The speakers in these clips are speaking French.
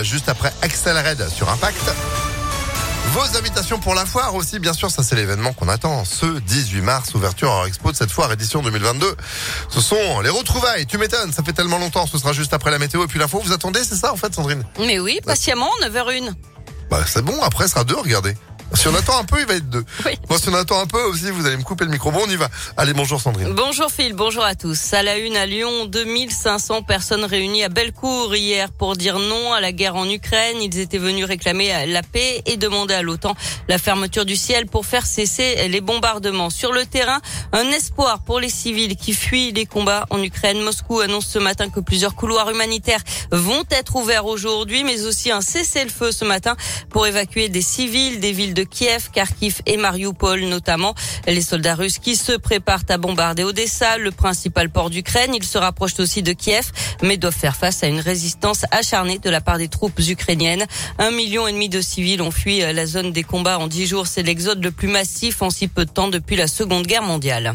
Juste après Axel Red sur Impact. Vos invitations pour la foire aussi, bien sûr, ça c'est l'événement qu'on attend. Ce 18 mars, ouverture à Expo de cette foire édition 2022. Ce sont les retrouvailles, tu m'étonnes, ça fait tellement longtemps, ce sera juste après la météo et puis l'info. Vous attendez, c'est ça en fait Sandrine? Mais oui, patiemment, 9h01. Bah c'est bon, après ce sera deux, regardez. Si on attend un peu, il va être deux. Oui. Moi, si on attend un peu aussi, vous allez me couper le micro. Bon, on y va. Allez, bonjour Sandrine. Bonjour Phil, bonjour à tous. À la une à Lyon, 2500 personnes réunies à Bellecour hier pour dire non à la guerre en Ukraine. Ils étaient venus réclamer la paix et demander à l'OTAN la fermeture du ciel pour faire cesser les bombardements. Sur le terrain, un espoir pour les civils qui fuient les combats en Ukraine. Moscou annonce ce matin que plusieurs couloirs humanitaires vont être ouverts aujourd'hui, mais aussi un cessez-le-feu ce matin pour évacuer des civils des villes de Kiev, Kharkiv et Mariupol notamment. Les soldats russes qui se préparent à bombarder Odessa, le principal port d'Ukraine. Ils se rapprochent aussi de Kiev, mais doivent faire face à une résistance acharnée de la part des troupes ukrainiennes. Un million et demi de civils ont fui la zone des combats en dix jours. C'est l'exode le plus massif en si peu de temps depuis la Seconde Guerre mondiale.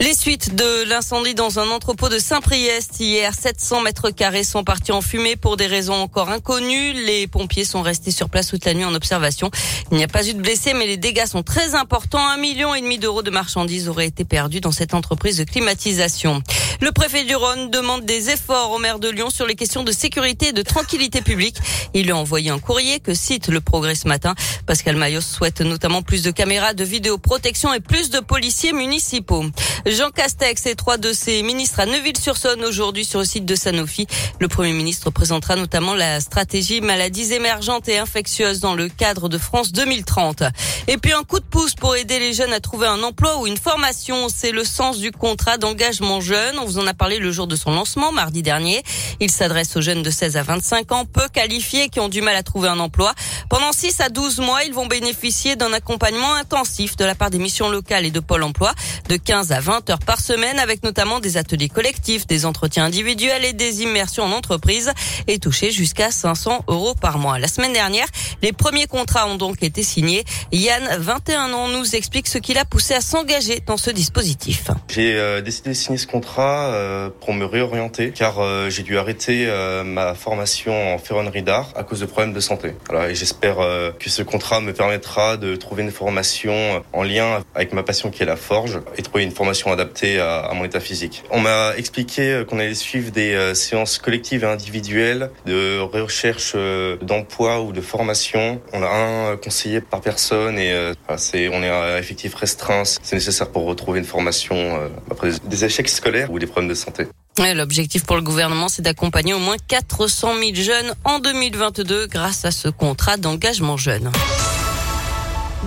Les suites de l'incendie dans un entrepôt de Saint-Priest hier, 700 mètres carrés sont partis en fumée pour des raisons encore inconnues. Les pompiers sont restés sur place toute la nuit en observation. Il n'y a pas eu de blessés, mais les dégâts sont très importants. Un million et demi d'euros de marchandises auraient été perdus dans cette entreprise de climatisation. Le préfet du Rhône demande des efforts au maire de Lyon sur les questions de sécurité et de tranquillité publique. Il lui a envoyé un courrier que cite le progrès ce matin. Pascal Mayos souhaite notamment plus de caméras de vidéoprotection et plus de policiers municipaux. Jean Castex et trois de ses ministres à Neuville-sur-Saône aujourd'hui sur le site de Sanofi. Le Premier ministre présentera notamment la stratégie maladies émergentes et infectieuses dans le cadre de France 2030. Et puis un coup de pouce pour aider les jeunes à trouver un emploi ou une formation. C'est le sens du contrat d'engagement jeune. On vous en a parlé le jour de son lancement, mardi dernier. Il s'adresse aux jeunes de 16 à 25 ans, peu qualifiés, qui ont du mal à trouver un emploi. Pendant 6 à 12 mois, ils vont bénéficier d'un accompagnement intensif de la part des missions locales et de Pôle emploi de 15 à 20 heures par semaine avec notamment des ateliers collectifs, des entretiens individuels et des immersions en entreprise et toucher jusqu'à 500 euros par mois. La semaine dernière, les premiers contrats ont donc été signés. Yann, 21 ans, nous explique ce qui l'a poussé à s'engager dans ce dispositif. J'ai euh, décidé de signer ce contrat euh, pour me réorienter car euh, j'ai dû arrêter euh, ma formation en ferronnerie d'art à cause de problèmes de santé. Voilà, et j'espère euh, que ce contrat me permettra de trouver une formation en lien avec ma passion qui est la forge et trouver une formation adaptée à, à mon état physique. On m'a expliqué euh, qu'on allait suivre des euh, séances collectives et individuelles de recherche euh, d'emploi ou de formation. On a un conseiller par personne et on est à effectif restreint. C'est nécessaire pour retrouver une formation après des échecs scolaires ou des problèmes de santé. L'objectif pour le gouvernement, c'est d'accompagner au moins 400 000 jeunes en 2022 grâce à ce contrat d'engagement jeune.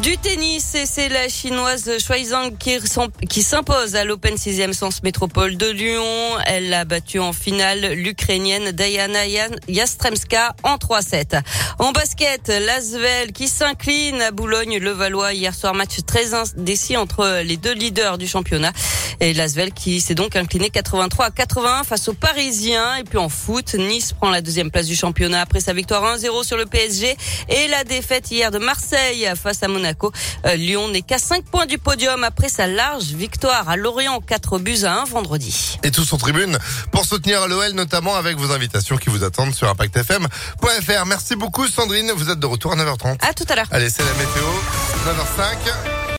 Du tennis, et c'est la chinoise Shuai Zhang qui, s'impose à l'Open 6e Sens Métropole de Lyon. Elle a battu en finale l'Ukrainienne Diana Yastremska en 3-7. En basket, l'Asvel qui s'incline à Boulogne-le-Valois hier soir, match très indécis entre les deux leaders du championnat. Et l'Asvel qui s'est donc incliné 83 à 81 face aux Parisiens. Et puis en foot, Nice prend la deuxième place du championnat après sa victoire 1-0 sur le PSG et la défaite hier de Marseille face à Monaco. Euh, Lyon n'est qu'à 5 points du podium après sa large victoire à Lorient 4 buts à 1 vendredi. Et tous en tribune pour soutenir l'OL, notamment avec vos invitations qui vous attendent sur ImpactFM.fr. Merci beaucoup Sandrine, vous êtes de retour à 9h30. À tout à l'heure. Allez, c'est la météo. 9h05.